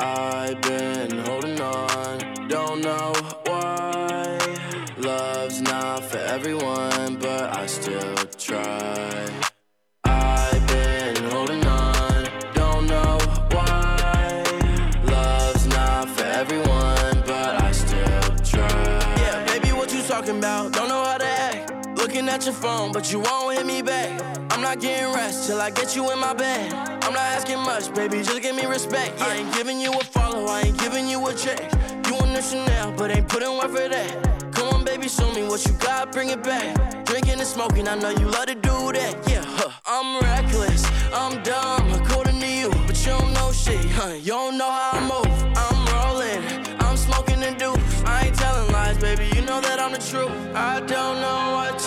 I've been holding on, don't know why. Love's not for everyone, but I still try. I've been holding on, don't know why. Love's not for everyone, but I still try. Yeah, baby, what you talking about? Don't know how to act. Looking at your phone, but you won't hit me back. I'm not getting rest till I get you in my bed. I'm not asking much, baby, just give me respect. I ain't giving you a follow, I ain't giving you a check. You want the Chanel, but ain't putting work for that. Come on, baby, show me what you got, bring it back. Drinking and smoking, I know you love to do that. Yeah, huh. I'm reckless, I'm dumb, according to you, but you don't know shit, huh? You don't know how I move. I'm rolling, I'm smoking and do. I ain't telling lies, baby, you know that I'm the truth. I don't know what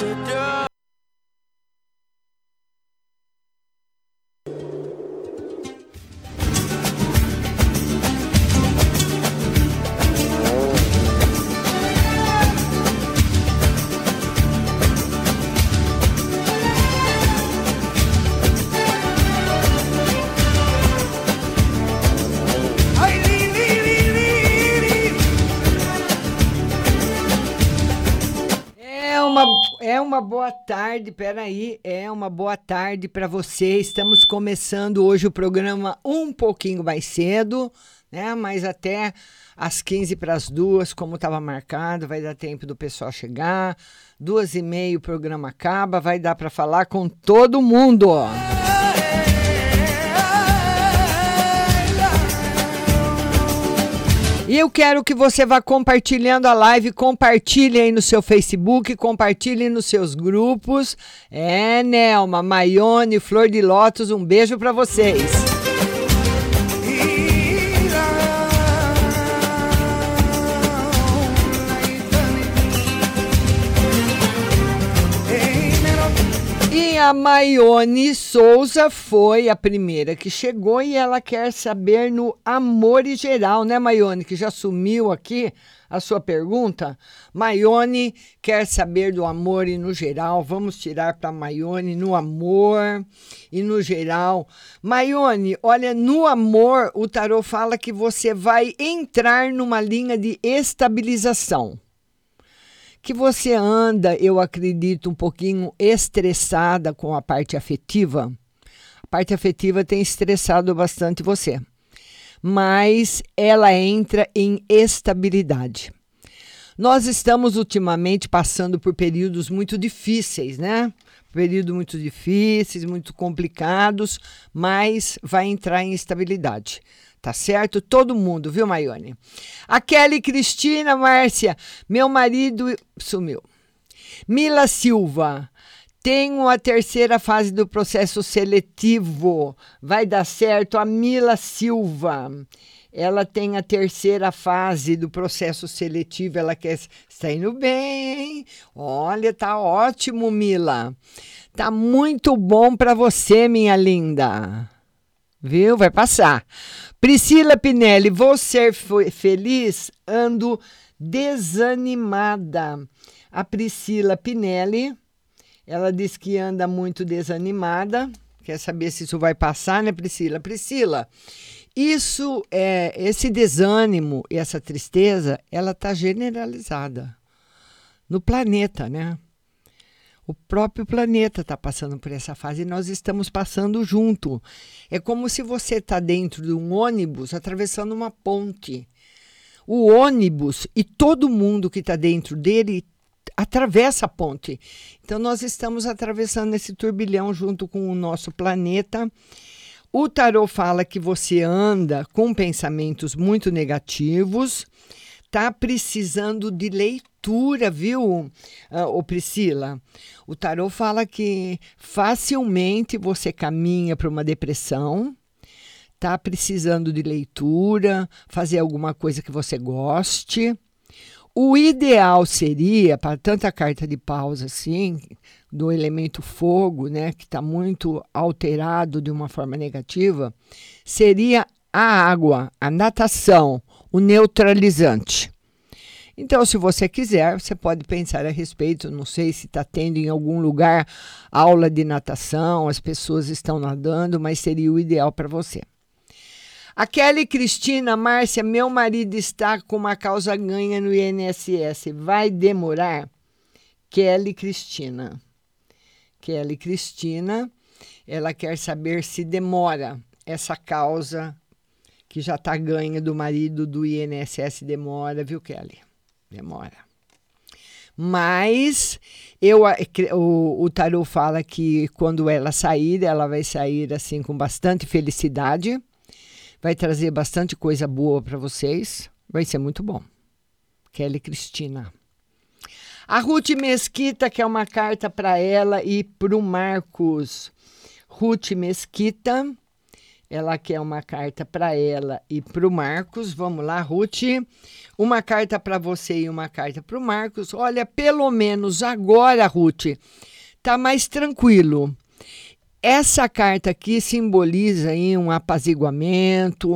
é uma boa tarde, peraí, é uma boa tarde para você. Estamos começando hoje o programa um pouquinho mais cedo, né? Mas até às 15 para as duas, como estava marcado, vai dar tempo do pessoal chegar. Duas e meia o programa acaba, vai dar para falar com todo mundo. ó. E eu quero que você vá compartilhando a live, compartilhe aí no seu Facebook, compartilhe nos seus grupos. É, Nelma, Maione, Flor de Lótus, um beijo para vocês. A Maione Souza foi a primeira que chegou e ela quer saber no amor em geral, né, Maione? Que já sumiu aqui a sua pergunta. Maione quer saber do amor e no geral. Vamos tirar para Maione no amor e no geral. Maione, olha, no amor, o tarô fala que você vai entrar numa linha de estabilização que você anda, eu acredito, um pouquinho estressada com a parte afetiva. A parte afetiva tem estressado bastante você, mas ela entra em estabilidade. Nós estamos ultimamente passando por períodos muito difíceis, né? Períodos muito difíceis, muito complicados, mas vai entrar em estabilidade. Tá certo? Todo mundo, viu, Maione? A Kelly Cristina Márcia, meu marido sumiu. Mila Silva, tenho a terceira fase do processo seletivo. Vai dar certo. A Mila Silva, ela tem a terceira fase do processo seletivo. Ela quer. Está indo bem. Olha, tá ótimo, Mila. Tá muito bom para você, minha linda. Viu? Vai passar. Priscila Pinelli, vou ser feliz? Ando desanimada. A Priscila Pinelli, ela diz que anda muito desanimada. Quer saber se isso vai passar, né, Priscila? Priscila, isso é esse desânimo e essa tristeza, ela tá generalizada no planeta, né? O próprio planeta está passando por essa fase e nós estamos passando junto. É como se você está dentro de um ônibus atravessando uma ponte. O ônibus e todo mundo que está dentro dele atravessa a ponte. Então, nós estamos atravessando esse turbilhão junto com o nosso planeta. O tarot fala que você anda com pensamentos muito negativos, tá precisando de leitura, viu, uh, ô Priscila? O tarot fala que facilmente você caminha para uma depressão, tá precisando de leitura, fazer alguma coisa que você goste. O ideal seria, para tanta carta de pausa assim, do elemento fogo, né, que está muito alterado de uma forma negativa, seria a água, a natação, o neutralizante. Então, se você quiser, você pode pensar a respeito. Não sei se está tendo em algum lugar aula de natação, as pessoas estão nadando, mas seria o ideal para você. A Kelly Cristina, Márcia, meu marido está com uma causa ganha no INSS. Vai demorar? Kelly Cristina. Kelly Cristina, ela quer saber se demora essa causa que já está ganha do marido do INSS. Demora, viu, Kelly? Demora. Mas eu, o, o tarô fala que quando ela sair, ela vai sair assim com bastante felicidade vai trazer bastante coisa boa para vocês. Vai ser muito bom. Kelly Cristina. A Ruth Mesquita, que é uma carta para ela e para o Marcos. Ruth Mesquita, ela quer uma carta para ela e para o Marcos. Vamos lá, Ruth. Uma carta para você e uma carta para o Marcos. Olha, pelo menos agora, Ruth, tá mais tranquilo. Essa carta aqui simboliza aí um apaziguamento,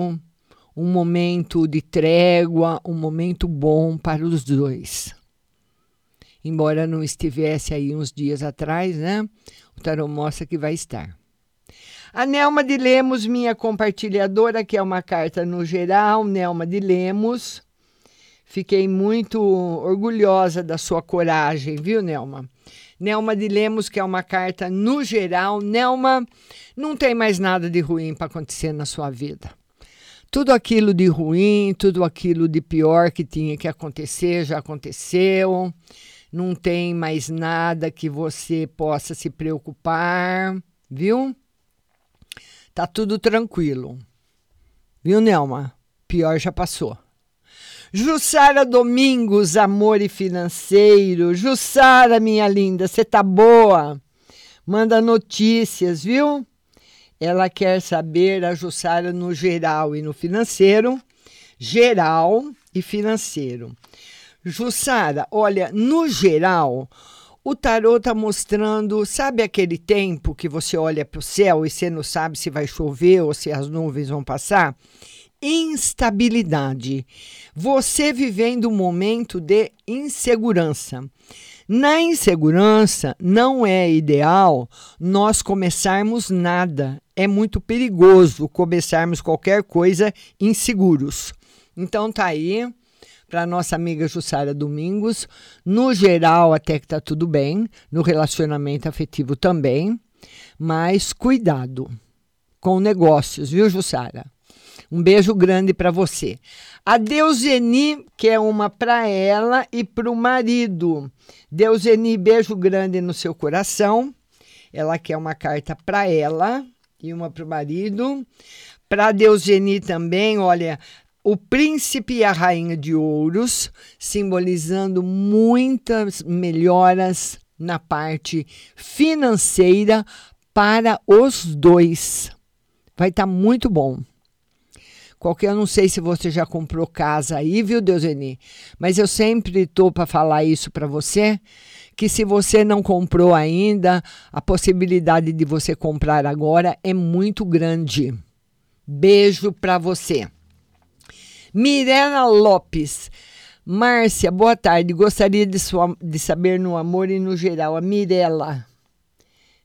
um momento de trégua, um momento bom para os dois. Embora não estivesse aí uns dias atrás, né? O tarot mostra que vai estar. A Nelma de Lemos, minha compartilhadora, que é uma carta no geral, Nelma de Lemos. Fiquei muito orgulhosa da sua coragem, viu, Nelma? Nelma de Lemos, que é uma carta no geral. Nelma, não tem mais nada de ruim para acontecer na sua vida. Tudo aquilo de ruim, tudo aquilo de pior que tinha que acontecer já aconteceu. Não tem mais nada que você possa se preocupar, viu? Tá tudo tranquilo. Viu, Nelma? Pior já passou. Jussara Domingos, amor e financeiro. Jussara, minha linda, você tá boa? Manda notícias, viu? Ela quer saber a Jussara no geral e no financeiro. Geral e financeiro. Jussara, olha, no geral, o tarô tá mostrando, sabe aquele tempo que você olha para o céu e você não sabe se vai chover ou se as nuvens vão passar? instabilidade. Você vivendo um momento de insegurança. Na insegurança, não é ideal nós começarmos nada. É muito perigoso começarmos qualquer coisa inseguros. Então tá aí para nossa amiga Jussara Domingos. No geral, até que tá tudo bem, no relacionamento afetivo também, mas cuidado com negócios, viu, Jussara? Um beijo grande para você. A Deuseni, que é uma para ela e para o marido. Deuseni, beijo grande no seu coração. Ela quer uma carta para ela e uma para o marido. Para Deuseni também, olha, o príncipe e a rainha de ouros, simbolizando muitas melhoras na parte financeira para os dois. Vai estar tá muito bom. Qualquer, eu não sei se você já comprou casa aí, viu, Deuseni? Mas eu sempre estou para falar isso para você, que se você não comprou ainda, a possibilidade de você comprar agora é muito grande. Beijo para você. Mirela Lopes. Márcia, boa tarde. Gostaria de, sua, de saber no amor e no geral. A Mirela.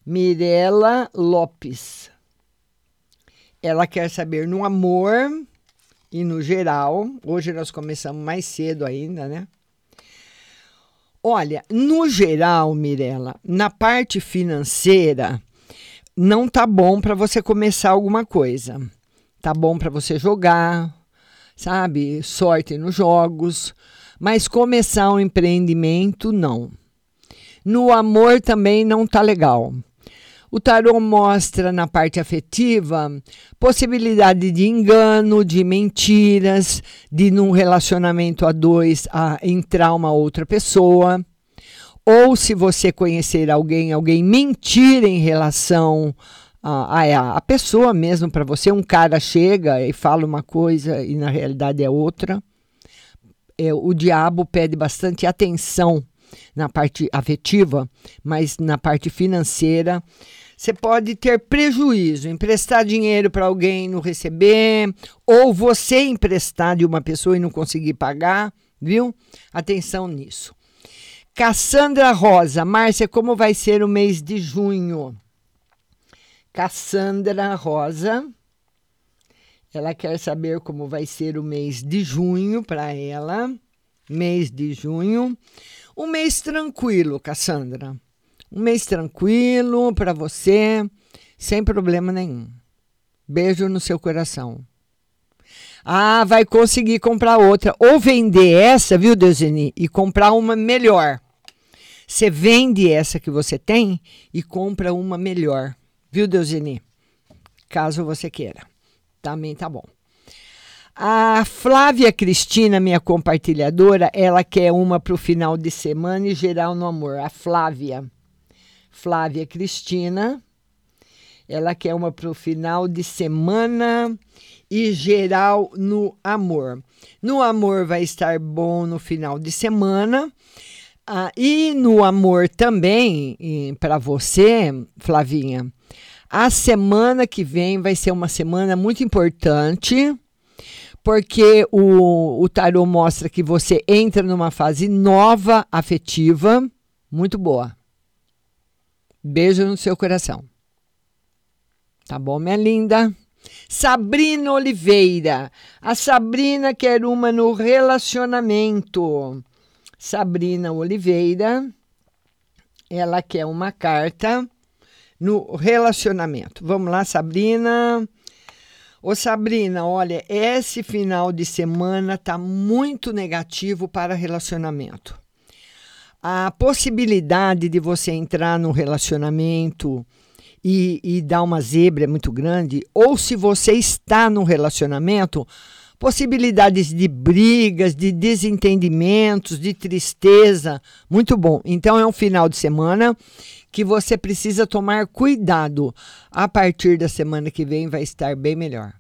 Mirela Lopes. Ela quer saber no amor e no geral. Hoje nós começamos mais cedo ainda, né? Olha, no geral, Mirella, na parte financeira, não tá bom para você começar alguma coisa. Tá bom para você jogar, sabe? Sorte nos jogos, mas começar um empreendimento não. No amor também não tá legal. O tarô mostra na parte afetiva possibilidade de engano, de mentiras, de num relacionamento a dois a entrar uma outra pessoa. Ou se você conhecer alguém, alguém mentir em relação a, a, a pessoa mesmo para você. Um cara chega e fala uma coisa e na realidade é outra. É, o diabo pede bastante atenção na parte afetiva, mas na parte financeira você pode ter prejuízo, emprestar dinheiro para alguém e não receber, ou você emprestar de uma pessoa e não conseguir pagar, viu? Atenção nisso. Cassandra Rosa, Márcia, como vai ser o mês de junho? Cassandra Rosa, Ela quer saber como vai ser o mês de junho para ela. Mês de junho. Um mês tranquilo, Cassandra. Um mês tranquilo para você, sem problema nenhum. Beijo no seu coração. Ah, vai conseguir comprar outra. Ou vender essa, viu, Deuseni? E comprar uma melhor. Você vende essa que você tem e compra uma melhor. Viu, Deuseni? Caso você queira. Também tá bom. A Flávia Cristina, minha compartilhadora, ela quer uma para o final de semana e geral no amor. A Flávia. Flávia Cristina. Ela quer uma para o final de semana e geral no amor. No amor vai estar bom no final de semana. Ah, e no amor também, para você, Flavinha, a semana que vem vai ser uma semana muito importante, porque o, o tarô mostra que você entra numa fase nova afetiva, muito boa. Beijo no seu coração. Tá bom, minha linda? Sabrina Oliveira. A Sabrina quer uma no relacionamento. Sabrina Oliveira. Ela quer uma carta no relacionamento. Vamos lá, Sabrina. Ô Sabrina, olha, esse final de semana tá muito negativo para relacionamento. A possibilidade de você entrar no relacionamento e, e dar uma zebra é muito grande, ou se você está no relacionamento, possibilidades de brigas, de desentendimentos, de tristeza, muito bom. Então é um final de semana que você precisa tomar cuidado. A partir da semana que vem vai estar bem melhor.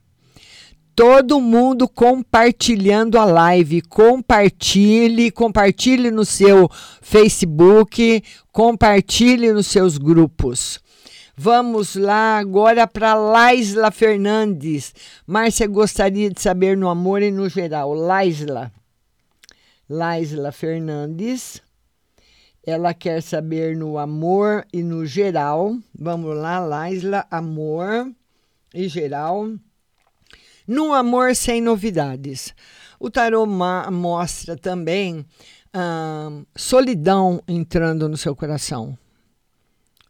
Todo mundo compartilhando a live, compartilhe, compartilhe no seu Facebook, compartilhe nos seus grupos. Vamos lá agora para Laisla Fernandes. Márcia gostaria de saber no amor e no geral. Laisla. Laisla Fernandes. Ela quer saber no amor e no geral. Vamos lá, Laisla, amor e geral. No amor sem novidades. O tarô mostra também ah, solidão entrando no seu coração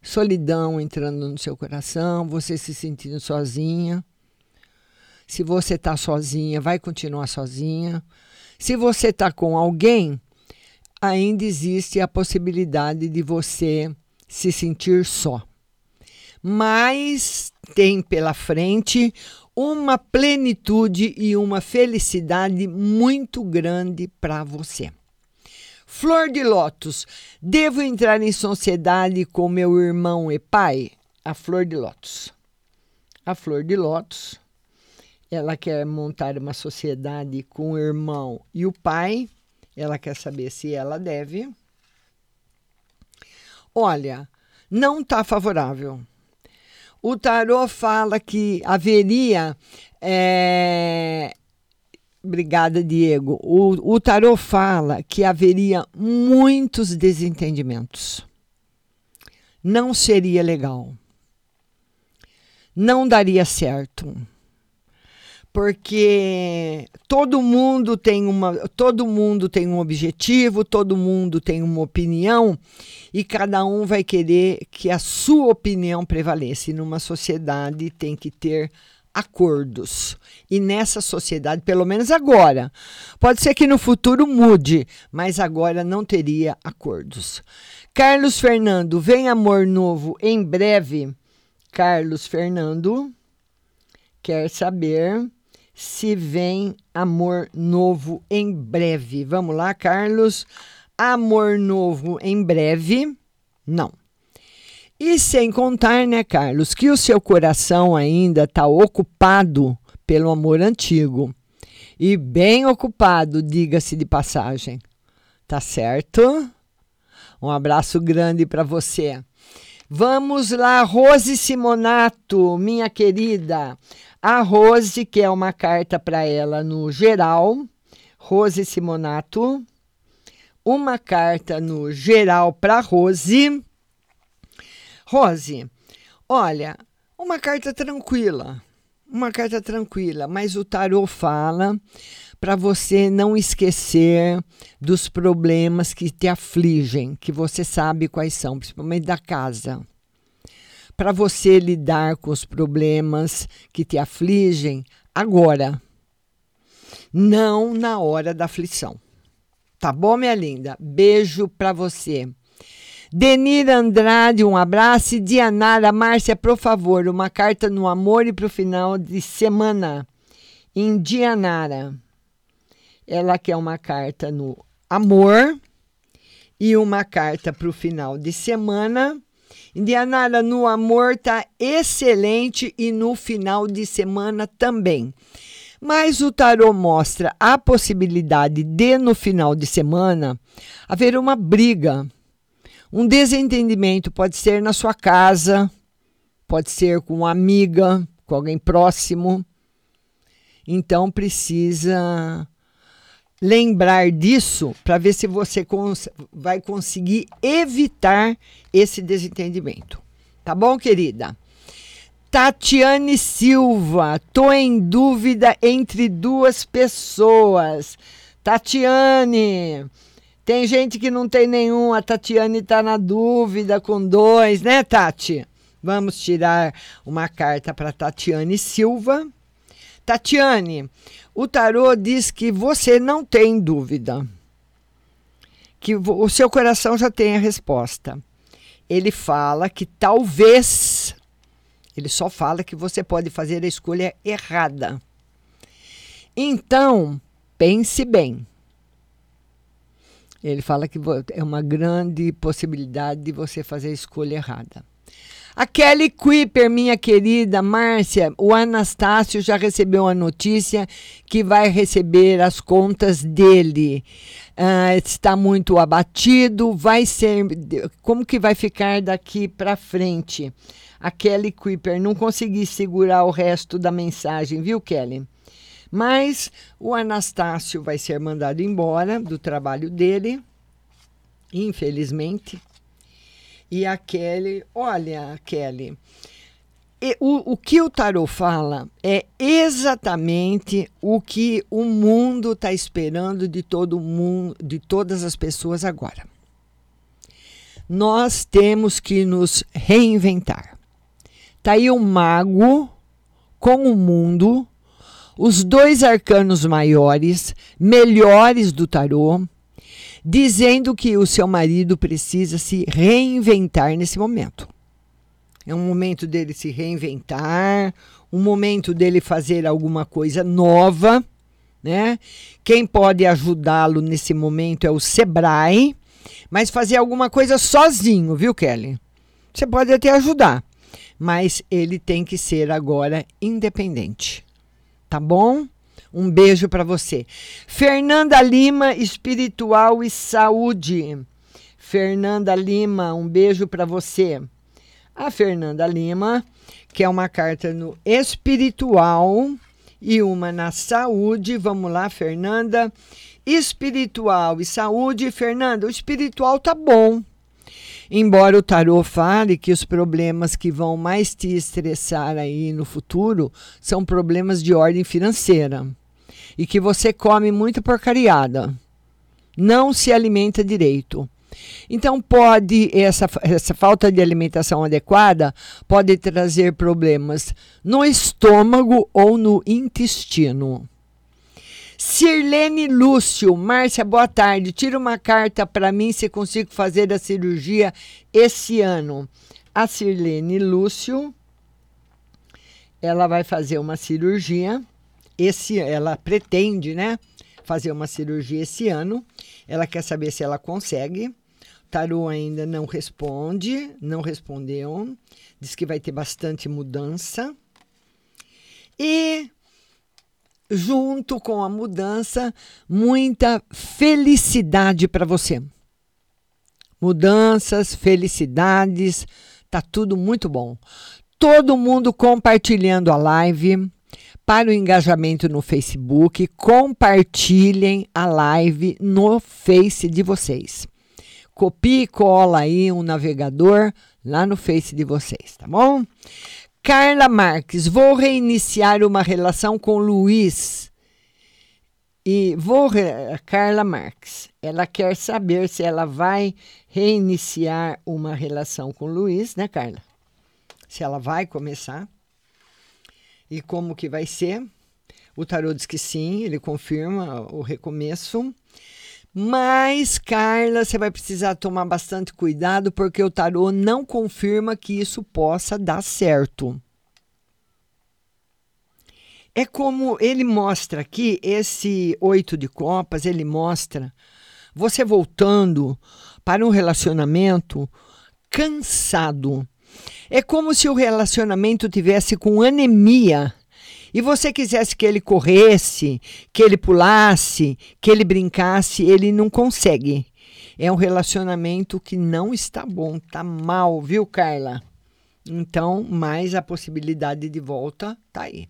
solidão entrando no seu coração, você se sentindo sozinha. Se você está sozinha, vai continuar sozinha. Se você está com alguém, ainda existe a possibilidade de você se sentir só. Mas tem pela frente uma plenitude e uma felicidade muito grande para você. Flor de Lótus. Devo entrar em sociedade com meu irmão e pai? A Flor de Lótus. A Flor de Lótus. Ela quer montar uma sociedade com o irmão e o pai. Ela quer saber se ela deve. Olha, não está favorável. O tarô fala que haveria é, Obrigada, Diego. O, o tarô fala que haveria muitos desentendimentos. Não seria legal. Não daria certo. Porque todo mundo tem uma, todo mundo tem um objetivo, todo mundo tem uma opinião e cada um vai querer que a sua opinião prevaleça. E numa sociedade tem que ter acordos. E nessa sociedade, pelo menos agora, pode ser que no futuro mude, mas agora não teria acordos. Carlos Fernando, vem amor novo em breve. Carlos Fernando quer saber se vem amor novo em breve. Vamos lá, Carlos. Amor novo em breve? Não. E sem contar, né, Carlos, que o seu coração ainda está ocupado pelo amor antigo. E bem ocupado, diga-se de passagem. Tá certo? Um abraço grande para você. Vamos lá, Rose Simonato, minha querida. A Rose quer uma carta para ela no geral. Rose Simonato. Uma carta no geral para Rose. Rose, olha, uma carta tranquila, uma carta tranquila, mas o tarô fala para você não esquecer dos problemas que te afligem, que você sabe quais são, principalmente da casa. Para você lidar com os problemas que te afligem agora, não na hora da aflição. Tá bom, minha linda? Beijo para você. Denir Andrade, um abraço. E Dianara, Márcia, por favor, uma carta no amor e para o final de semana. Indianara. Ela quer uma carta no amor e uma carta para o final de semana. Indianara, no amor tá excelente e no final de semana também. Mas o tarô mostra a possibilidade de, no final de semana, haver uma briga um desentendimento pode ser na sua casa, pode ser com uma amiga, com alguém próximo. Então precisa lembrar disso para ver se você cons vai conseguir evitar esse desentendimento. Tá bom, querida? Tatiane Silva, tô em dúvida entre duas pessoas. Tatiane, tem gente que não tem nenhum, a Tatiane está na dúvida com dois, né, Tati? Vamos tirar uma carta para Tatiane Silva. Tatiane, o tarô diz que você não tem dúvida, que o seu coração já tem a resposta. Ele fala que talvez, ele só fala que você pode fazer a escolha errada. Então, pense bem. Ele fala que é uma grande possibilidade de você fazer a escolha errada. A Kelly Kuiper, minha querida Márcia, o Anastácio já recebeu a notícia que vai receber as contas dele. Uh, está muito abatido, vai ser. Como que vai ficar daqui para frente? A Kelly Kuiper, não consegui segurar o resto da mensagem, viu, Kelly? Mas o Anastácio vai ser mandado embora do trabalho dele, infelizmente. E a Kelly, olha, Kelly, o, o que o tarot fala é exatamente o que o mundo está esperando de todo mundo, de todas as pessoas agora. Nós temos que nos reinventar. Tá aí o mago com o mundo os dois arcanos maiores, melhores do tarô, dizendo que o seu marido precisa se reinventar nesse momento. É um momento dele se reinventar, um momento dele fazer alguma coisa nova, né? Quem pode ajudá-lo nesse momento é o Sebrae, mas fazer alguma coisa sozinho, viu, Kelly? Você pode até ajudar, mas ele tem que ser agora independente tá bom? Um beijo para você. Fernanda Lima, espiritual e saúde. Fernanda Lima, um beijo para você. A Fernanda Lima, que é uma carta no espiritual e uma na saúde. Vamos lá, Fernanda. Espiritual e saúde. Fernanda, o espiritual tá bom. Embora o tarô fale que os problemas que vão mais te estressar aí no futuro são problemas de ordem financeira e que você come muita porcariada, não se alimenta direito. Então pode essa, essa falta de alimentação adequada pode trazer problemas no estômago ou no intestino. Sirlene Lúcio, Márcia, boa tarde. Tira uma carta para mim se consigo fazer a cirurgia esse ano. A Sirlene Lúcio, ela vai fazer uma cirurgia esse, ela pretende, né, fazer uma cirurgia esse ano. Ela quer saber se ela consegue. Tarô ainda não responde, não respondeu. Diz que vai ter bastante mudança. E junto com a mudança, muita felicidade para você. Mudanças, felicidades, tá tudo muito bom. Todo mundo compartilhando a live para o engajamento no Facebook, compartilhem a live no Face de vocês. Copie e cola aí um navegador lá no Face de vocês, tá bom? Carla Marques, vou reiniciar uma relação com Luiz. E vou. Carla Marques, ela quer saber se ela vai reiniciar uma relação com Luiz, né, Carla? Se ela vai começar. E como que vai ser? O tarô diz que sim, ele confirma o recomeço. Mas, Carla, você vai precisar tomar bastante cuidado porque o tarô não confirma que isso possa dar certo. É como ele mostra aqui, esse oito de copas, ele mostra você voltando para um relacionamento cansado. É como se o relacionamento tivesse com anemia e você quisesse que ele corresse, que ele pulasse, que ele brincasse, ele não consegue. É um relacionamento que não está bom, está mal, viu, Carla? Então, mais a possibilidade de volta tá aí.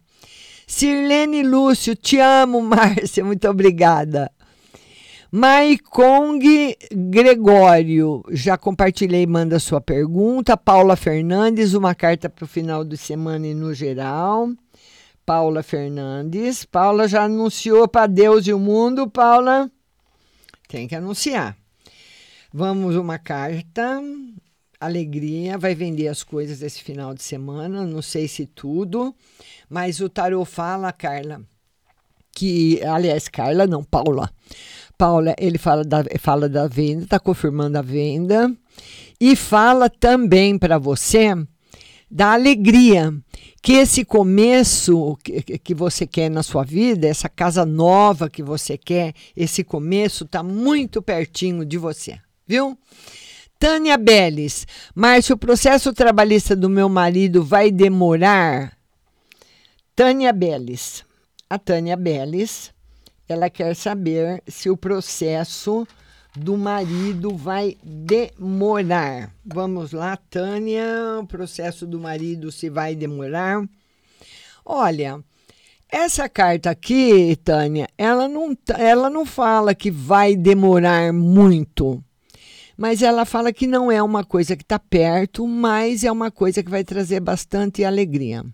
Sirlene Lúcio, te amo, Márcia, muito obrigada. Maicong Gregório, já compartilhei, manda sua pergunta. Paula Fernandes, uma carta para o final de semana e no geral. Paula Fernandes. Paula já anunciou para Deus e o mundo, Paula. Tem que anunciar. Vamos uma carta. Alegria, vai vender as coisas esse final de semana, não sei se tudo, mas o tarô fala, Carla, que, aliás, Carla não, Paula. Paula, ele fala da, fala da venda, está confirmando a venda, e fala também para você da alegria que esse começo que, que você quer na sua vida, essa casa nova que você quer, esse começo está muito pertinho de você, viu? Tânia Beles, Márcio, o processo trabalhista do meu marido vai demorar? Tânia Beles, a Tânia Beles, ela quer saber se o processo do marido vai demorar. Vamos lá, Tânia, o processo do marido se vai demorar. Olha, essa carta aqui, Tânia, ela não, ela não fala que vai demorar muito, mas ela fala que não é uma coisa que está perto, mas é uma coisa que vai trazer bastante alegria.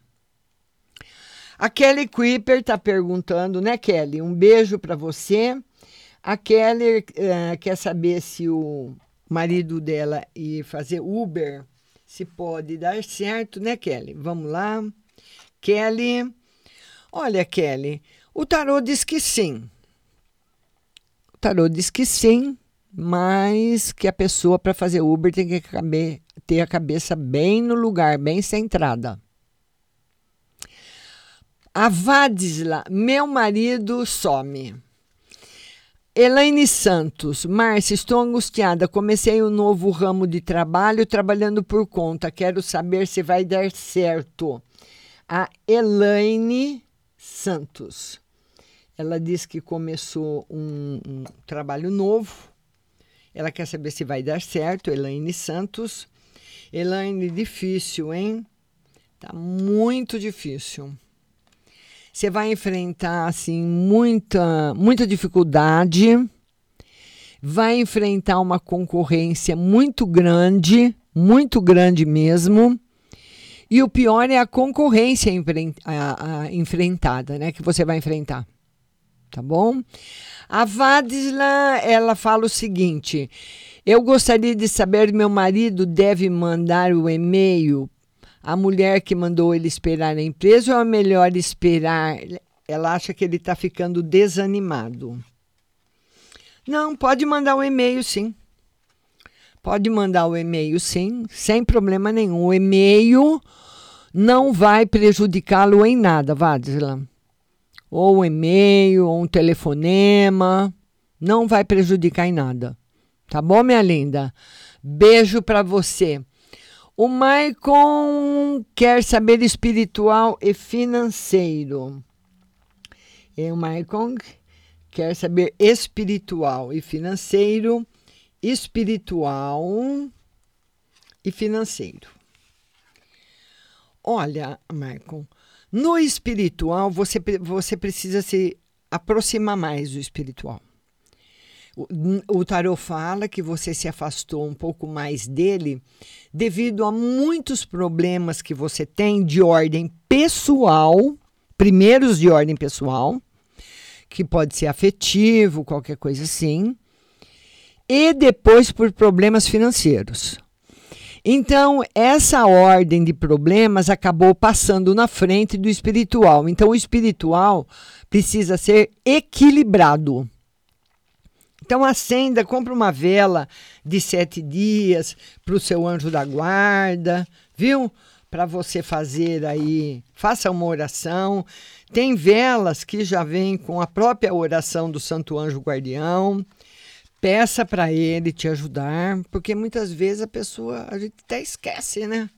A Kelly Creeper está perguntando, né, Kelly? Um beijo para você. A Keller uh, quer saber se o marido dela ir fazer Uber, se pode dar certo, né, Kelly? Vamos lá. Kelly. Olha, Kelly, o tarô diz que sim. O tarô diz que sim, mas que a pessoa para fazer Uber tem que ter a cabeça bem no lugar, bem centrada. A Vadisla, meu marido some. Elaine Santos, Márcia, estou angustiada. Comecei um novo ramo de trabalho, trabalhando por conta. Quero saber se vai dar certo. A Elaine Santos. Ela diz que começou um, um trabalho novo. Ela quer saber se vai dar certo. Elaine Santos. Elaine, difícil, hein? Tá muito difícil você vai enfrentar assim muita muita dificuldade, vai enfrentar uma concorrência muito grande, muito grande mesmo. E o pior é a concorrência enfrentada, né, que você vai enfrentar. Tá bom? A Vadisla, ela fala o seguinte: Eu gostaria de saber, meu marido deve mandar o e-mail a mulher que mandou ele esperar na empresa ou é melhor esperar? Ela acha que ele está ficando desanimado. Não, pode mandar o um e-mail sim. Pode mandar o e-mail sim, sem problema nenhum. O e-mail não vai prejudicá-lo em nada, Vadisla. Ou um e-mail, ou um telefonema, não vai prejudicar em nada. Tá bom, minha linda? Beijo para você. O Maicon quer saber espiritual e financeiro. E o Maicon quer saber espiritual e financeiro, espiritual e financeiro. Olha, Maicon, no espiritual você, você precisa se aproximar mais do espiritual. O, tarot fala que você se afastou um pouco mais dele devido a muitos problemas que você tem de ordem pessoal, primeiros de ordem pessoal, que pode ser afetivo, qualquer coisa assim, e depois por problemas financeiros. Então, essa ordem de problemas acabou passando na frente do espiritual. Então, o espiritual precisa ser equilibrado. Então, acenda, compra uma vela de sete dias para o seu anjo da guarda, viu? Para você fazer aí, faça uma oração. Tem velas que já vêm com a própria oração do Santo Anjo Guardião peça para ele te ajudar, porque muitas vezes a pessoa, a gente até esquece, né?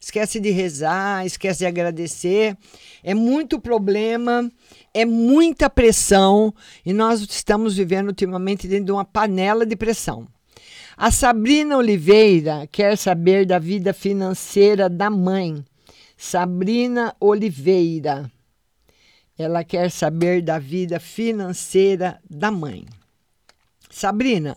Esquece de rezar, esquece de agradecer. É muito problema, é muita pressão e nós estamos vivendo ultimamente dentro de uma panela de pressão. A Sabrina Oliveira quer saber da vida financeira da mãe. Sabrina Oliveira. Ela quer saber da vida financeira da mãe. Sabrina,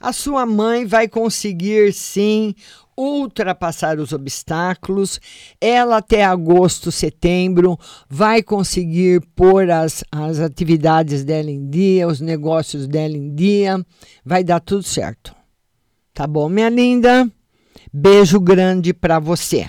a sua mãe vai conseguir sim ultrapassar os obstáculos. Ela até agosto, setembro vai conseguir pôr as, as atividades dela em dia, os negócios dela em dia. Vai dar tudo certo. Tá bom, minha linda? Beijo grande para você.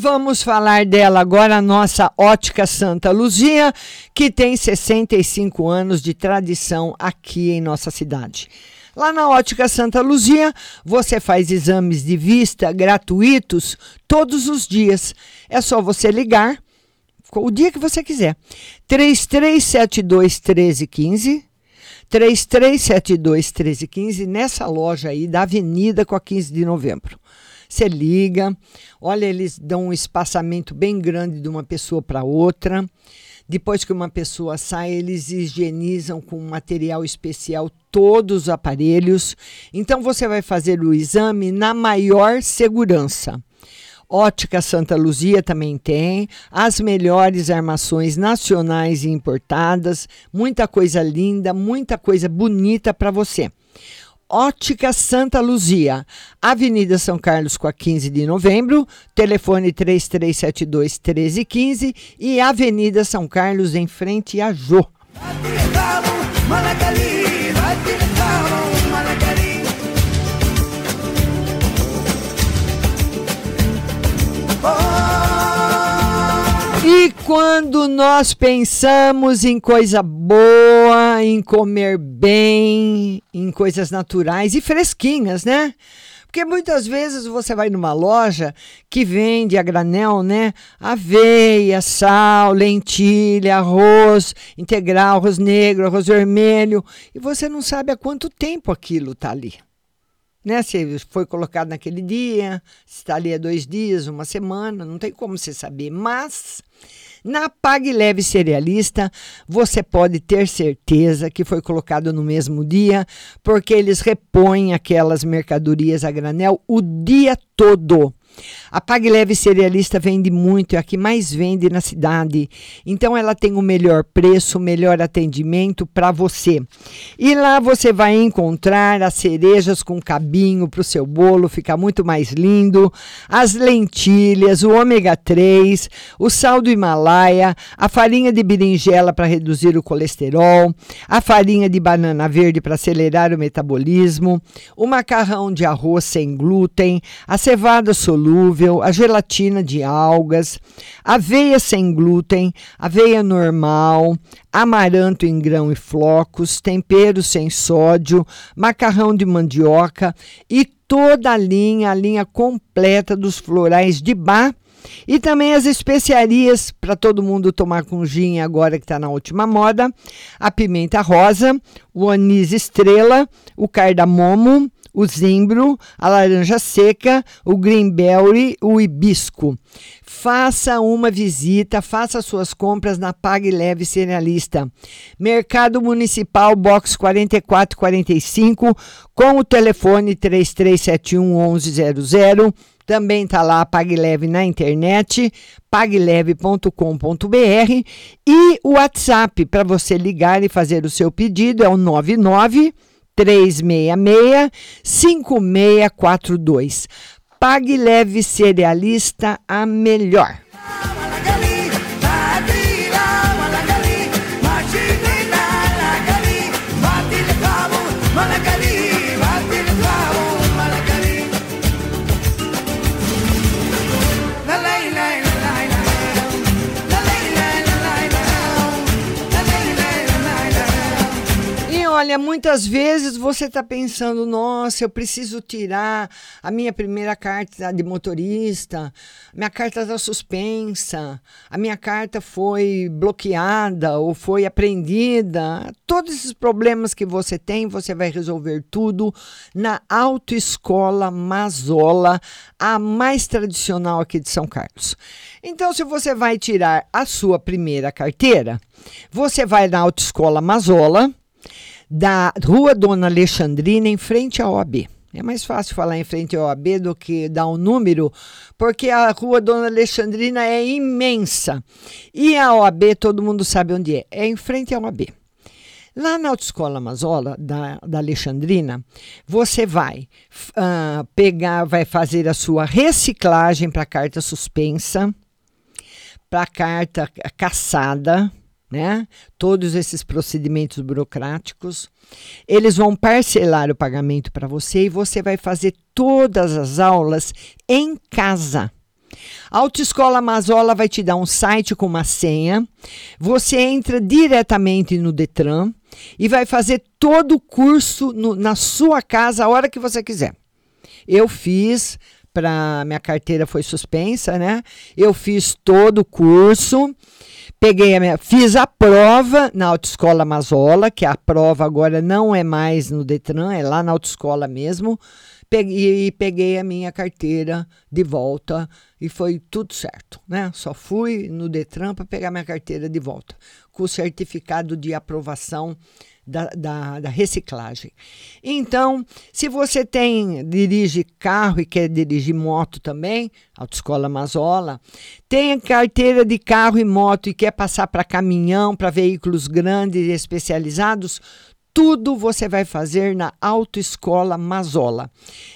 Vamos falar dela agora, a nossa Ótica Santa Luzia, que tem 65 anos de tradição aqui em nossa cidade. Lá na Ótica Santa Luzia, você faz exames de vista gratuitos todos os dias. É só você ligar o dia que você quiser. 3372 1315 3372 1315 nessa loja aí da Avenida com a 15 de Novembro. Você liga, olha, eles dão um espaçamento bem grande de uma pessoa para outra. Depois que uma pessoa sai, eles higienizam com material especial todos os aparelhos. Então você vai fazer o exame na maior segurança. Ótica Santa Luzia também tem, as melhores armações nacionais e importadas, muita coisa linda, muita coisa bonita para você. Ótica Santa Luzia, Avenida São Carlos com a 15 de novembro, telefone 3372 1315 e Avenida São Carlos em frente a Jô. E quando nós pensamos em coisa boa, em comer bem, em coisas naturais e fresquinhas, né? Porque muitas vezes você vai numa loja que vende a granel, né? Aveia, sal, lentilha, arroz integral, arroz negro, arroz vermelho, e você não sabe há quanto tempo aquilo está ali né? Se foi colocado naquele dia, se está ali há dois dias, uma semana, não tem como você saber. Mas na Pague Leve Cerealista, você pode ter certeza que foi colocado no mesmo dia, porque eles repõem aquelas mercadorias a granel o dia todo. A Pague Leve Cerealista vende muito, é a que mais vende na cidade. Então ela tem o melhor preço, o melhor atendimento para você. E lá você vai encontrar as cerejas com cabinho para o seu bolo ficar muito mais lindo, as lentilhas, o ômega 3, o sal do Himalaia, a farinha de berinjela para reduzir o colesterol, a farinha de banana verde para acelerar o metabolismo, o macarrão de arroz sem glúten, a cevada solúvel solúvel, a gelatina de algas, aveia sem glúten, aveia normal, amaranto em grão e flocos, tempero sem sódio, macarrão de mandioca e toda a linha, a linha completa dos florais de bar e também as especiarias para todo mundo tomar com gin agora que está na última moda: a pimenta rosa, o anis estrela, o cardamomo, o zimbro, a laranja seca, o greenberry, o hibisco. Faça uma visita, faça suas compras na Pague Leve Cerealista. Mercado Municipal, box 4445, com o telefone 3371 1100. Também está lá PagLeve na internet, pagleve.com.br e o WhatsApp para você ligar e fazer o seu pedido é o 99 366 5642. Pague Leve Cerealista, a melhor. Olha, muitas vezes você está pensando, nossa, eu preciso tirar a minha primeira carta de motorista, minha carta está suspensa, a minha carta foi bloqueada ou foi apreendida. Todos esses problemas que você tem, você vai resolver tudo na Autoescola Mazola, a mais tradicional aqui de São Carlos. Então, se você vai tirar a sua primeira carteira, você vai na Autoescola Mazola da Rua Dona Alexandrina, em frente à OAB. É mais fácil falar em frente à OAB do que dar um número, porque a Rua Dona Alexandrina é imensa. E a OAB, todo mundo sabe onde é. É em frente à OAB. Lá na Autoescola Mazola, da, da Alexandrina, você vai uh, pegar, vai fazer a sua reciclagem para carta suspensa, para carta caçada, né? Todos esses procedimentos burocráticos. Eles vão parcelar o pagamento para você e você vai fazer todas as aulas em casa. A Autoescola Mazola vai te dar um site com uma senha. Você entra diretamente no Detran e vai fazer todo o curso no, na sua casa a hora que você quiser. Eu fiz para minha carteira foi suspensa, né? Eu fiz todo o curso Peguei a minha, fiz a prova na Autoescola Mazola, que a prova agora não é mais no Detran, é lá na Autoescola mesmo. Peguei, e peguei a minha carteira de volta e foi tudo certo, né? Só fui no Detran para pegar minha carteira de volta, com o certificado de aprovação da, da, da, reciclagem. Então, se você tem dirige carro e quer dirigir moto também, Autoescola Mazola, tem carteira de carro e moto e quer passar para caminhão, para veículos grandes e especializados, tudo você vai fazer na Autoescola Mazola.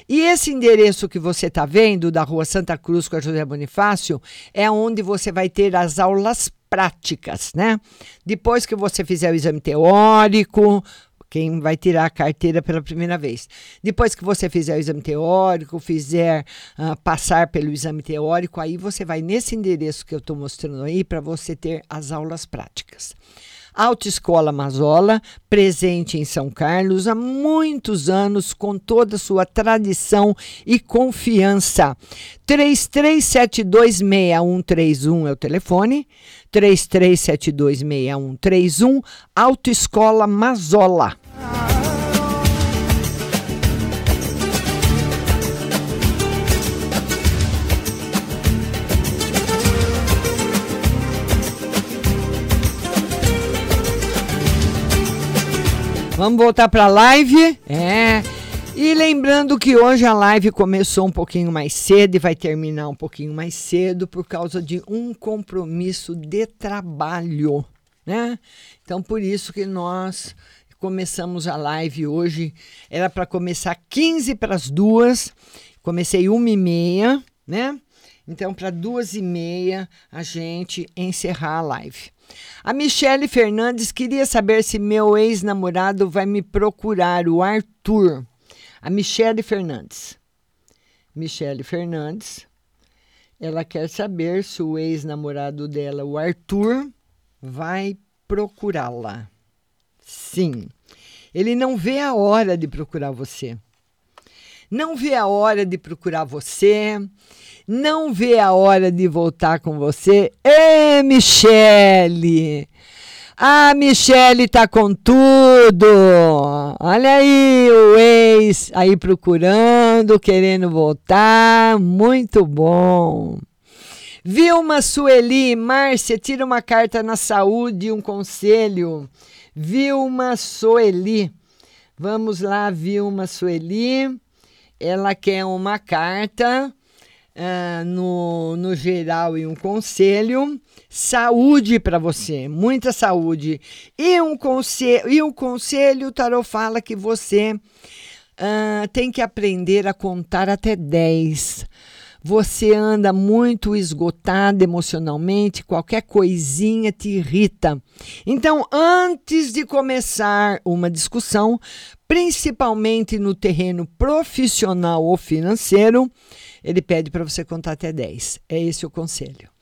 E esse endereço que você está vendo, da Rua Santa Cruz com a José Bonifácio, é onde você vai ter as aulas né? Depois que você fizer o exame teórico, quem vai tirar a carteira pela primeira vez. Depois que você fizer o exame teórico, fizer uh, passar pelo exame teórico, aí você vai nesse endereço que eu estou mostrando aí para você ter as aulas práticas. Autoescola Mazola, presente em São Carlos há muitos anos, com toda a sua tradição e confiança. 33726131 é o telefone. 33726131, Autoescola Mazola. Vamos voltar para a live? É. E lembrando que hoje a live começou um pouquinho mais cedo e vai terminar um pouquinho mais cedo por causa de um compromisso de trabalho, né? Então por isso que nós começamos a live hoje. Era para começar 15 para as duas. Comecei uma e meia, né? Então, para duas e meia, a gente encerrar a live. A Michele Fernandes queria saber se meu ex-namorado vai me procurar, o Arthur. A Michele Fernandes. Michele Fernandes. Ela quer saber se o ex-namorado dela, o Arthur, vai procurá-la. Sim. Ele não vê a hora de procurar você. Não vê a hora de procurar você não vê a hora de voltar com você. Ê, Michele! A Michele tá com tudo. Olha aí o ex aí procurando, querendo voltar. Muito bom. Vilma Sueli, Márcia, tira uma carta na saúde, um conselho. Vilma Sueli. Vamos lá, Vilma Sueli. Ela quer uma carta uh, no, no geral e um conselho. Saúde para você, muita saúde. E um, conselho, e um conselho, o Tarot fala que você uh, tem que aprender a contar até 10 você anda muito esgotado emocionalmente, qualquer coisinha te irrita. Então, antes de começar uma discussão, principalmente no terreno profissional ou financeiro, ele pede para você contar até 10. É esse o conselho.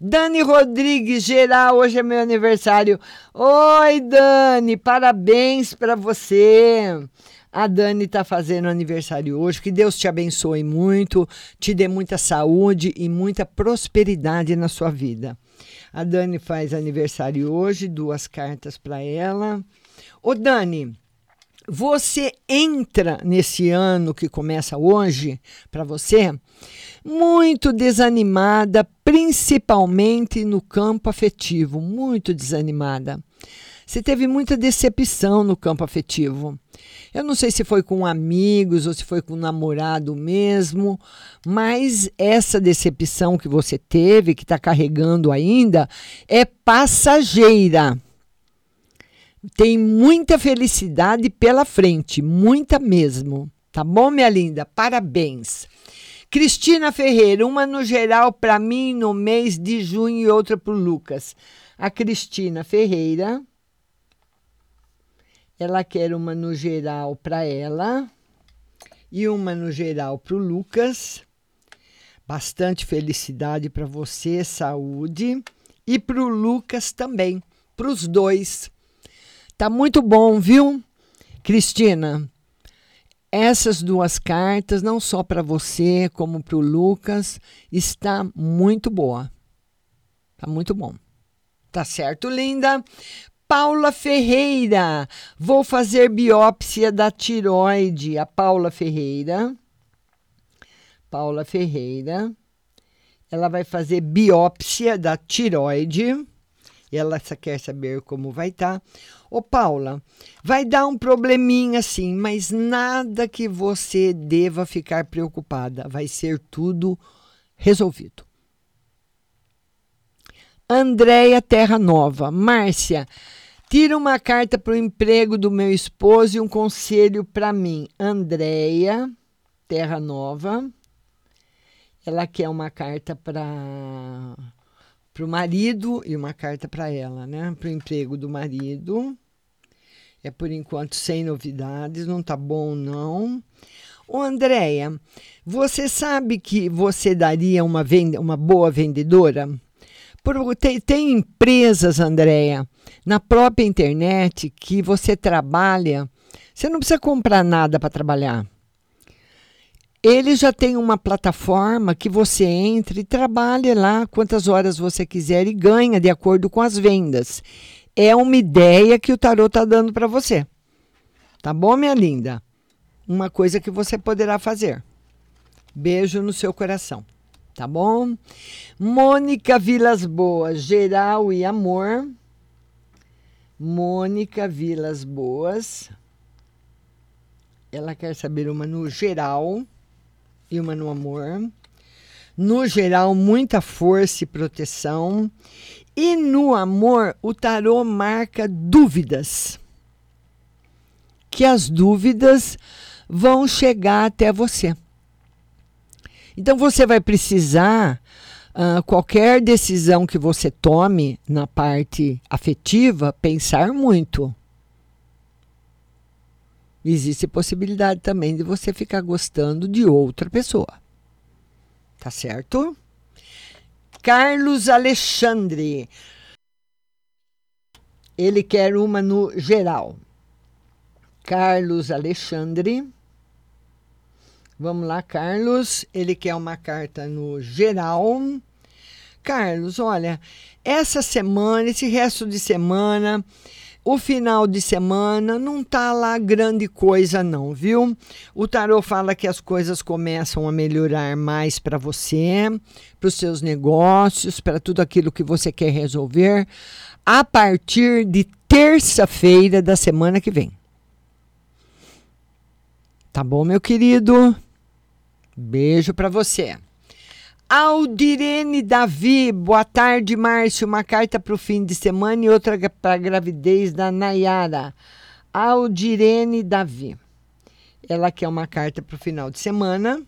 Dani Rodrigues, geral, hoje é meu aniversário. Oi, Dani, parabéns para você. A Dani está fazendo aniversário hoje. Que Deus te abençoe muito, te dê muita saúde e muita prosperidade na sua vida. A Dani faz aniversário hoje, duas cartas para ela. Ô, Dani, você entra nesse ano que começa hoje para você muito desanimada, principalmente no campo afetivo, muito desanimada. Você teve muita decepção no campo afetivo. Eu não sei se foi com amigos ou se foi com namorado mesmo, mas essa decepção que você teve, que está carregando ainda, é passageira. Tem muita felicidade pela frente, muita mesmo. Tá bom, minha linda? Parabéns. Cristina Ferreira, uma no geral para mim no mês de junho e outra para o Lucas. A Cristina Ferreira ela quer uma no geral para ela e uma no geral para o Lucas. Bastante felicidade para você, saúde. E para o Lucas também, para os dois. Tá muito bom, viu, Cristina? Essas duas cartas, não só para você, como para o Lucas, está muito boa. Tá muito bom. Tá certo, linda? Paula Ferreira. Vou fazer biópsia da tiroide. A Paula Ferreira. Paula Ferreira. Ela vai fazer biópsia da tiroide. Ela quer saber como vai estar. Tá. Ô, Paula, vai dar um probleminha sim, mas nada que você deva ficar preocupada. Vai ser tudo resolvido. Andréia Terra Nova. Márcia, Tira uma carta para o emprego do meu esposo e um conselho para mim. Andréia, Terra Nova. Ela quer uma carta para o marido e uma carta para ela, né? Para o emprego do marido. É por enquanto sem novidades, não tá bom não. Ô Andréia, você sabe que você daria uma, venda, uma boa vendedora? Por, tem, tem empresas, Andréia, na própria internet que você trabalha, você não precisa comprar nada para trabalhar. Ele já tem uma plataforma que você entra e trabalha lá quantas horas você quiser e ganha de acordo com as vendas. É uma ideia que o tarot está dando para você. Tá bom, minha linda? Uma coisa que você poderá fazer. Beijo no seu coração tá bom? Mônica Vilas Boas, geral e amor. Mônica Vilas Boas. Ela quer saber uma no geral e uma no amor. No geral, muita força e proteção. E no amor, o tarô marca dúvidas. Que as dúvidas vão chegar até você. Então você vai precisar, uh, qualquer decisão que você tome na parte afetiva, pensar muito. Existe possibilidade também de você ficar gostando de outra pessoa. Tá certo? Carlos Alexandre. Ele quer uma no geral. Carlos Alexandre. Vamos lá, Carlos. Ele quer uma carta no geral. Carlos, olha, essa semana, esse resto de semana, o final de semana não tá lá grande coisa não, viu? O tarô fala que as coisas começam a melhorar mais para você, para os seus negócios, para tudo aquilo que você quer resolver a partir de terça-feira da semana que vem. Tá bom, meu querido? Beijo para você. Aldirene Davi, boa tarde, Márcio. Uma carta para o fim de semana e outra para a gravidez da Nayara. Aldirene Davi. Ela quer uma carta para o final de semana.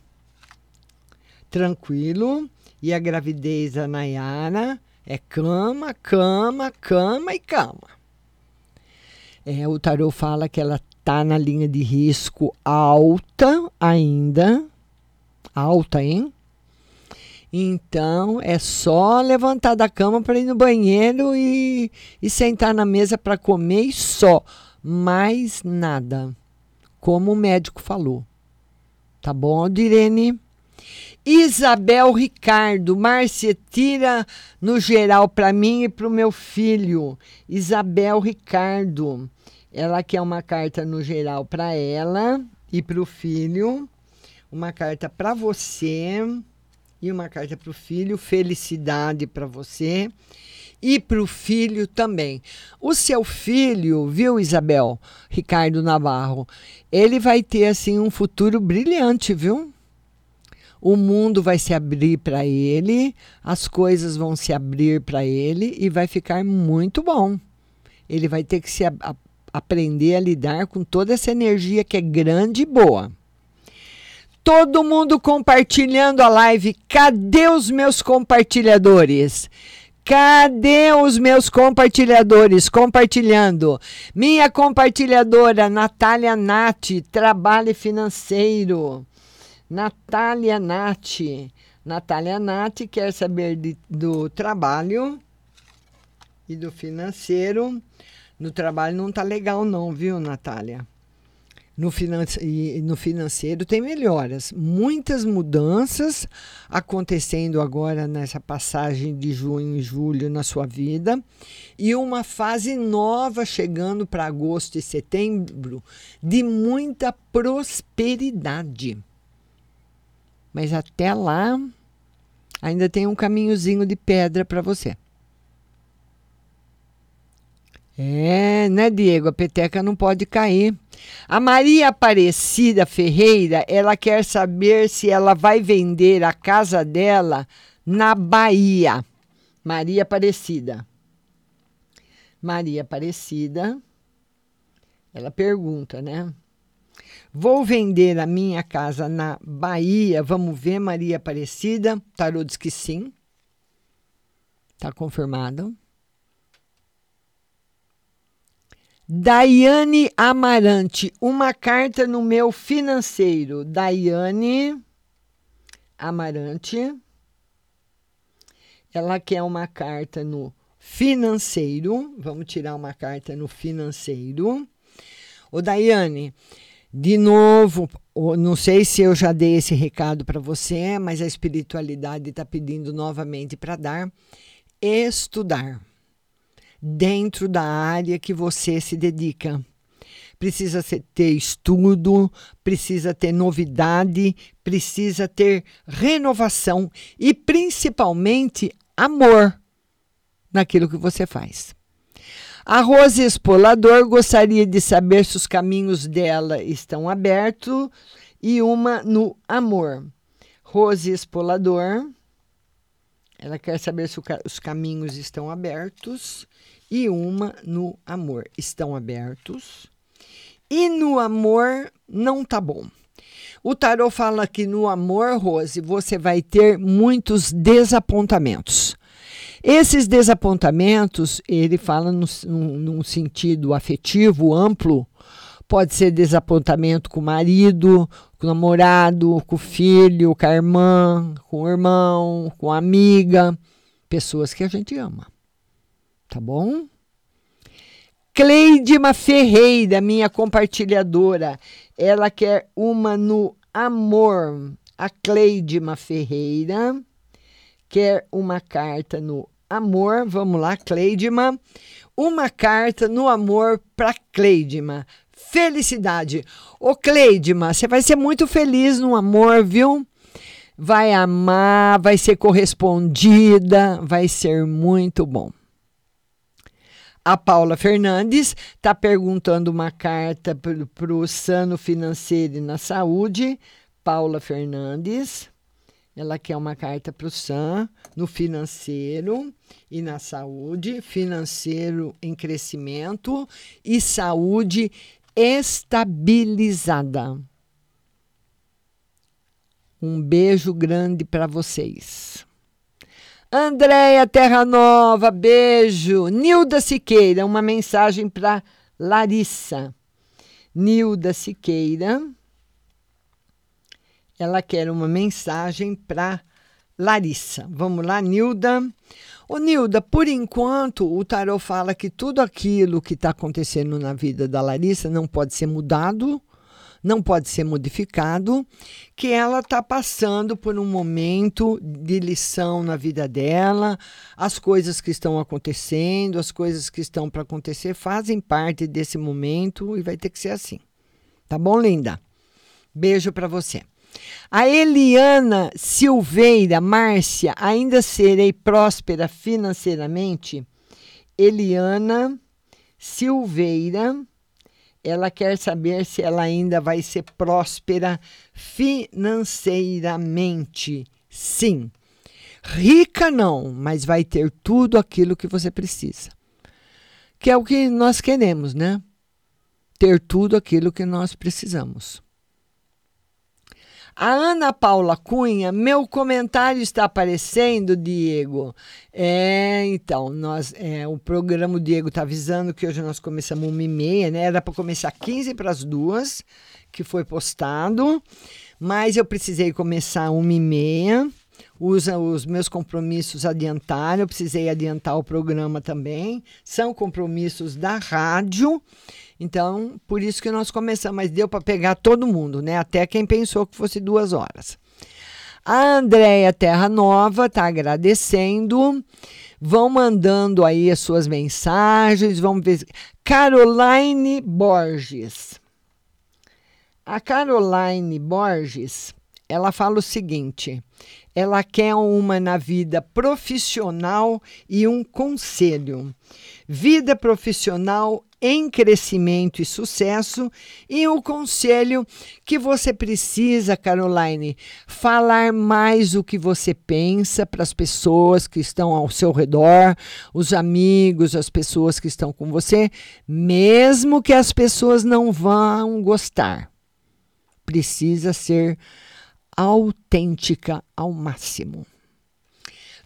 Tranquilo. E a gravidez da Nayara é cama, cama, cama e cama. É, o tarô fala que ela está na linha de risco alta ainda. Alta, hein? Então é só levantar da cama para ir no banheiro e, e sentar na mesa para comer e só. Mais nada. Como o médico falou. Tá bom, Direne? Isabel Ricardo, Márcia, tira no geral para mim e para o meu filho. Isabel Ricardo, ela quer uma carta no geral para ela e para o filho, uma carta para você e uma carta para o filho, felicidade para você e para o filho também. O seu filho, viu, Isabel, Ricardo Navarro, ele vai ter assim um futuro brilhante, viu? O mundo vai se abrir para ele, as coisas vão se abrir para ele e vai ficar muito bom. Ele vai ter que se a, a, aprender a lidar com toda essa energia que é grande e boa. Todo mundo compartilhando a live. Cadê os meus compartilhadores? Cadê os meus compartilhadores compartilhando? Minha compartilhadora, Natália Nati, Trabalho Financeiro. Natália Nati. Natália Nati quer saber de, do trabalho e do financeiro. No trabalho não tá legal não, viu, Natália? No, finance no financeiro tem melhoras. Muitas mudanças acontecendo agora nessa passagem de junho e julho na sua vida. E uma fase nova chegando para agosto e setembro de muita prosperidade. Mas até lá, ainda tem um caminhozinho de pedra para você. É, né, Diego? A peteca não pode cair. A Maria Aparecida Ferreira, ela quer saber se ela vai vender a casa dela na Bahia. Maria Aparecida. Maria Aparecida, ela pergunta, né? Vou vender a minha casa na Bahia. Vamos ver, Maria Aparecida. Tarô diz que sim. Tá confirmado. Daiane Amarante, uma carta no meu financeiro. Daiane Amarante. Ela quer uma carta no financeiro. Vamos tirar uma carta no financeiro. Ô, Daiane, de novo, não sei se eu já dei esse recado para você, mas a espiritualidade está pedindo novamente para dar. Estudar dentro da área que você se dedica. Precisa ter estudo, precisa ter novidade, precisa ter renovação e principalmente amor naquilo que você faz. A Rose Espolador gostaria de saber se os caminhos dela estão abertos e uma no amor. Rose Espolador, ela quer saber se os caminhos estão abertos e uma no amor. Estão abertos. E no amor não tá bom. O tarot fala que no amor, Rose, você vai ter muitos desapontamentos. Esses desapontamentos, ele fala no, num, sentido afetivo amplo, pode ser desapontamento com o marido, com o namorado, com o filho, com a irmã, com o irmão, com a amiga, pessoas que a gente ama tá bom? Cleidima Ferreira, minha compartilhadora, ela quer uma no amor. A Cleidima Ferreira quer uma carta no amor. Vamos lá, Cleidima. Uma carta no amor para Cleidima. Felicidade. Ô Cleidima, você vai ser muito feliz no amor, viu? Vai amar, vai ser correspondida, vai ser muito bom. A Paula Fernandes está perguntando uma carta para o Sano Financeiro e na Saúde. Paula Fernandes. Ela quer uma carta para o SAM no financeiro e na saúde, financeiro em crescimento e saúde estabilizada. Um beijo grande para vocês. Andréia Terra Nova, beijo. Nilda Siqueira, uma mensagem para Larissa. Nilda Siqueira ela quer uma mensagem para Larissa. Vamos lá, Nilda. Ô, Nilda, por enquanto, o tarot fala que tudo aquilo que está acontecendo na vida da Larissa não pode ser mudado, não pode ser modificado, que ela está passando por um momento de lição na vida dela, as coisas que estão acontecendo, as coisas que estão para acontecer fazem parte desse momento e vai ter que ser assim. Tá bom, linda? Beijo para você. A Eliana Silveira Márcia, ainda serei próspera financeiramente? Eliana Silveira, ela quer saber se ela ainda vai ser próspera financeiramente. Sim. Rica não, mas vai ter tudo aquilo que você precisa. Que é o que nós queremos, né? Ter tudo aquilo que nós precisamos. A Ana Paula Cunha, meu comentário está aparecendo, Diego. É, então, nós, é, o programa o Diego está avisando que hoje nós começamos uma e meia, né? Era para começar 15 para as duas, que foi postado, mas eu precisei começar uma e meia. Usa os meus compromissos adiantaram, eu precisei adiantar o programa também. São compromissos da rádio. Então, por isso que nós começamos, mas deu para pegar todo mundo, né? Até quem pensou que fosse duas horas. A Andréia Terra Nova está agradecendo. Vão mandando aí as suas mensagens. Vamos ver. Caroline Borges. A Caroline Borges, ela fala o seguinte: ela quer uma na vida profissional e um conselho. Vida profissional em crescimento e sucesso. E o conselho que você precisa, Caroline, falar mais o que você pensa para as pessoas que estão ao seu redor, os amigos, as pessoas que estão com você, mesmo que as pessoas não vão gostar. Precisa ser autêntica ao máximo.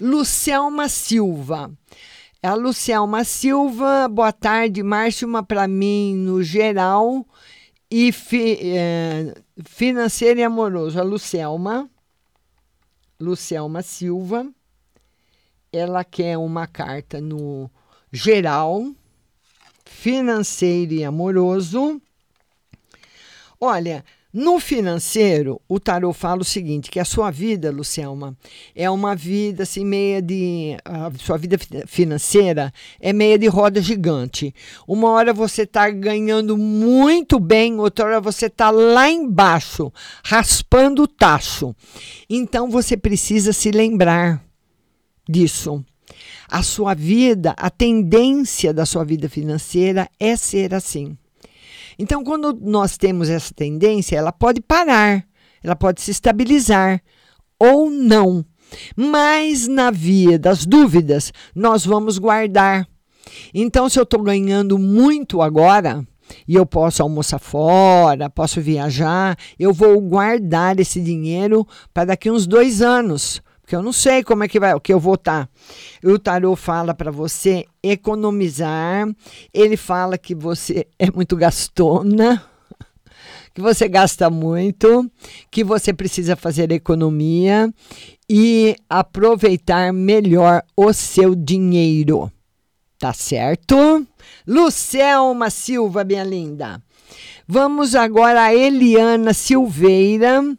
Lucelma Silva. A Lucielma Silva, boa tarde, Márcio, uma para mim no geral e fi, é, financeiro e amoroso. A Lucielma, Lucielma Silva, ela quer uma carta no geral, financeiro e amoroso. Olha, no financeiro, o tarot fala o seguinte, que a sua vida, Lucielma, é uma vida assim meia de a sua vida financeira é meia de roda gigante. Uma hora você está ganhando muito bem, outra hora você está lá embaixo, raspando o tacho. Então você precisa se lembrar disso. A sua vida, a tendência da sua vida financeira é ser assim. Então, quando nós temos essa tendência, ela pode parar, ela pode se estabilizar ou não. Mas na via das dúvidas, nós vamos guardar. Então, se eu estou ganhando muito agora, e eu posso almoçar fora, posso viajar, eu vou guardar esse dinheiro para daqui uns dois anos, porque eu não sei como é que vai, o que eu vou estar. Tá. O tarô fala para você economizar. Ele fala que você é muito gastona, que você gasta muito, que você precisa fazer economia e aproveitar melhor o seu dinheiro. Tá certo? Lucelma Silva, minha linda. Vamos agora a Eliana Silveira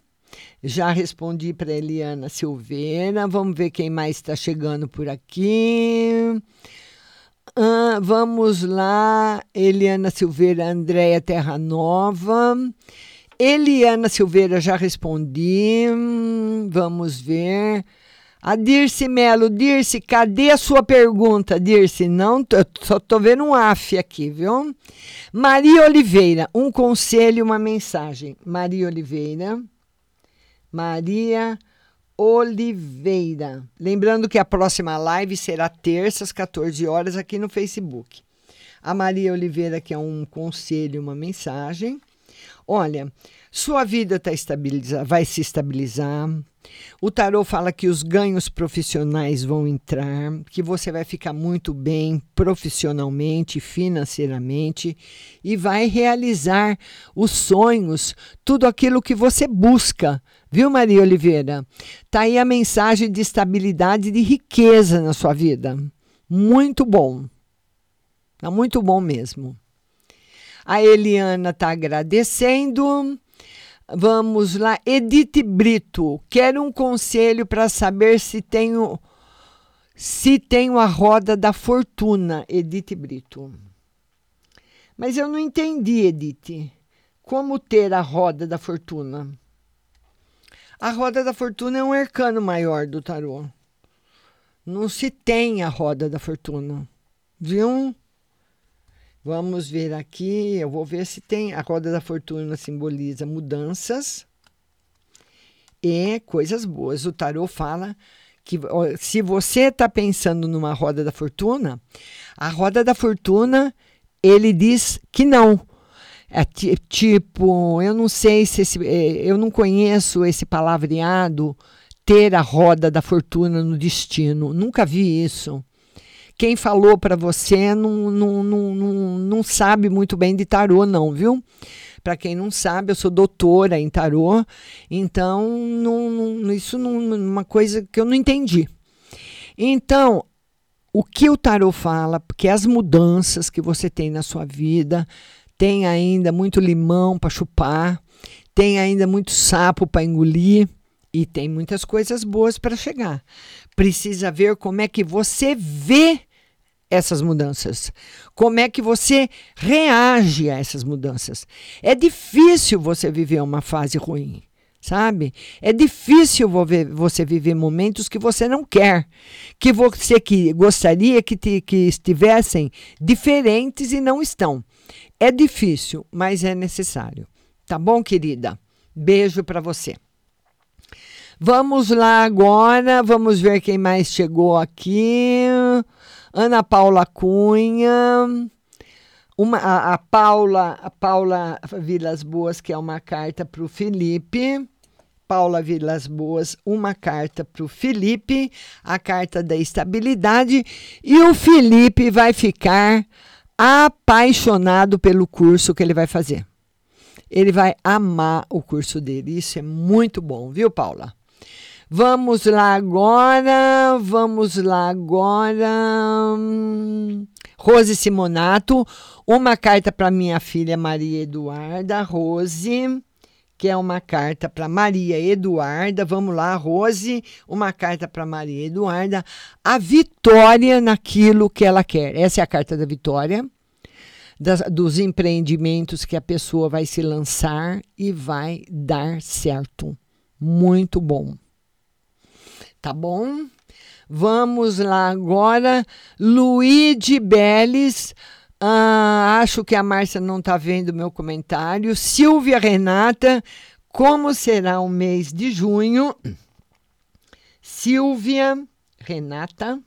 Já respondi para Eliana Silveira. Vamos ver quem mais está chegando por aqui. Ah, vamos lá. Eliana Silveira, Andréia Terra Nova. Eliana Silveira, já respondi. Vamos ver. A Dirce Melo, Dirce, cadê a sua pergunta, Dirce? Não, só tô vendo um AF aqui, viu? Maria Oliveira, um conselho, uma mensagem. Maria Oliveira. Maria Oliveira. Lembrando que a próxima live será terça às 14 horas aqui no Facebook. A Maria Oliveira que é um conselho, uma mensagem. Olha, sua vida tá estabilizar, vai se estabilizar. O tarô fala que os ganhos profissionais vão entrar, que você vai ficar muito bem profissionalmente, financeiramente e vai realizar os sonhos, tudo aquilo que você busca. Viu, Maria Oliveira? Tá aí a mensagem de estabilidade e de riqueza na sua vida. Muito bom. Tá muito bom mesmo. A Eliana está agradecendo. Vamos lá, Edith Brito. Quero um conselho para saber se tenho se tenho a roda da fortuna, Edith Brito. Mas eu não entendi, Edith. Como ter a roda da fortuna? A roda da fortuna é um arcano maior do tarô. Não se tem a roda da fortuna. Viu? Vamos ver aqui, eu vou ver se tem. A roda da fortuna simboliza mudanças e coisas boas. O tarô fala que se você está pensando numa roda da fortuna, a roda da fortuna ele diz que não. É tipo, eu não sei se esse, é, eu não conheço esse palavreado ter a roda da fortuna no destino. Nunca vi isso quem falou para você não, não, não, não, não sabe muito bem de tarô, não, viu? Para quem não sabe, eu sou doutora em tarô, então não, não, isso é uma coisa que eu não entendi. Então, o que o tarô fala, porque as mudanças que você tem na sua vida, tem ainda muito limão para chupar, tem ainda muito sapo para engolir e tem muitas coisas boas para chegar. Precisa ver como é que você vê essas mudanças? Como é que você reage a essas mudanças? É difícil você viver uma fase ruim, sabe? É difícil você viver momentos que você não quer, que você que gostaria que, te, que estivessem diferentes e não estão. É difícil, mas é necessário. Tá bom, querida? Beijo para você. Vamos lá agora, vamos ver quem mais chegou aqui. Ana Paula Cunha, uma, a, a, Paula, a Paula Vilas Boas, que é uma carta para o Felipe. Paula Vilas Boas, uma carta para o Felipe, a carta da estabilidade, e o Felipe vai ficar apaixonado pelo curso que ele vai fazer. Ele vai amar o curso dele. Isso é muito bom, viu, Paula? Vamos lá agora, vamos lá agora. Rose Simonato, uma carta para minha filha Maria Eduarda, Rose, que é uma carta para Maria Eduarda. Vamos lá, Rose, uma carta para Maria Eduarda. A vitória naquilo que ela quer. Essa é a carta da vitória. Das, dos empreendimentos que a pessoa vai se lançar e vai dar certo. Muito bom tá bom? Vamos lá agora. Luigi Beles. Ah, acho que a Márcia não está vendo meu comentário. Silvia Renata, como será o mês de junho? Silvia Renata,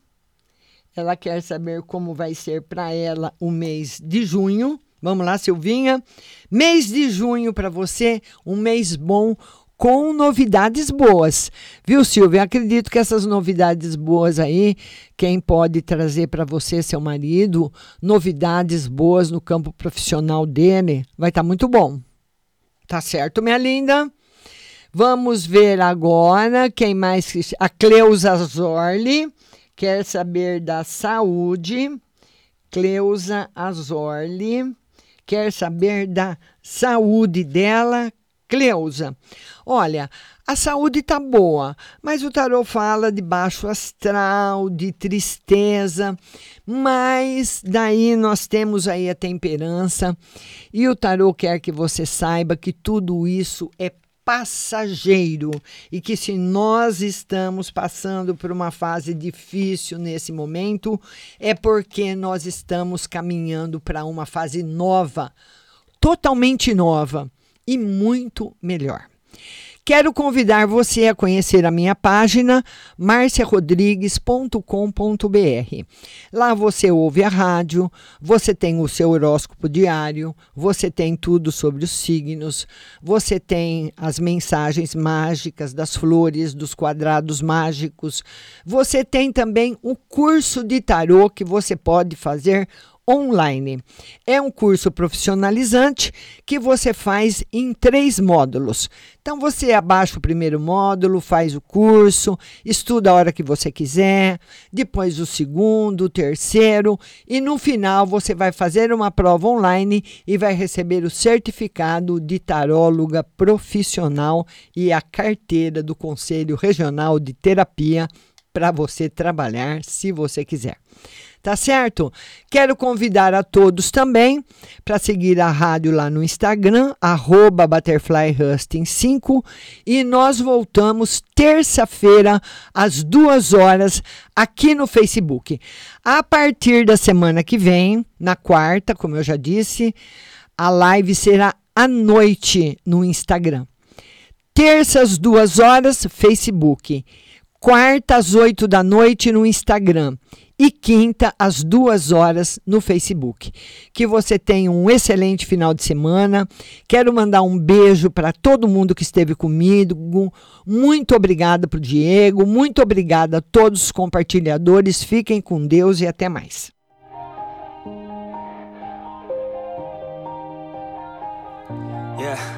ela quer saber como vai ser para ela o mês de junho. Vamos lá, Silvinha. Mês de junho para você, um mês bom, com novidades boas. Viu, Silvia? Acredito que essas novidades boas aí, quem pode trazer para você, seu marido, novidades boas no campo profissional dele, vai estar tá muito bom. Tá certo, minha linda? Vamos ver agora quem mais. A Cleusa Zorli quer saber da saúde. Cleusa Azorli quer saber da saúde dela. Cleusa, olha, A saúde está boa, mas o tarô fala de baixo astral, de tristeza, mas daí nós temos aí a temperança e o tarô quer que você saiba que tudo isso é passageiro e que se nós estamos passando por uma fase difícil nesse momento é porque nós estamos caminhando para uma fase nova, totalmente nova e muito melhor. Quero convidar você a conhecer a minha página marciarodrigues.com.br. Lá você ouve a rádio, você tem o seu horóscopo diário, você tem tudo sobre os signos, você tem as mensagens mágicas das flores, dos quadrados mágicos. Você tem também o curso de tarô que você pode fazer online. É um curso profissionalizante que você faz em três módulos. Então você abaixa o primeiro módulo, faz o curso, estuda a hora que você quiser, depois o segundo, o terceiro e no final você vai fazer uma prova online e vai receber o certificado de taróloga profissional e a carteira do Conselho Regional de Terapia para você trabalhar se você quiser tá certo? Quero convidar a todos também para seguir a rádio lá no Instagram, arroba ButterflyHusting5 e nós voltamos terça-feira às duas horas aqui no Facebook. A partir da semana que vem, na quarta, como eu já disse, a live será à noite no Instagram. Terça às duas horas, Facebook. Quarta às oito da noite no Instagram e quinta, às duas horas, no Facebook. Que você tenha um excelente final de semana. Quero mandar um beijo para todo mundo que esteve comigo. Muito obrigada para o Diego. Muito obrigada a todos os compartilhadores. Fiquem com Deus e até mais. Yeah.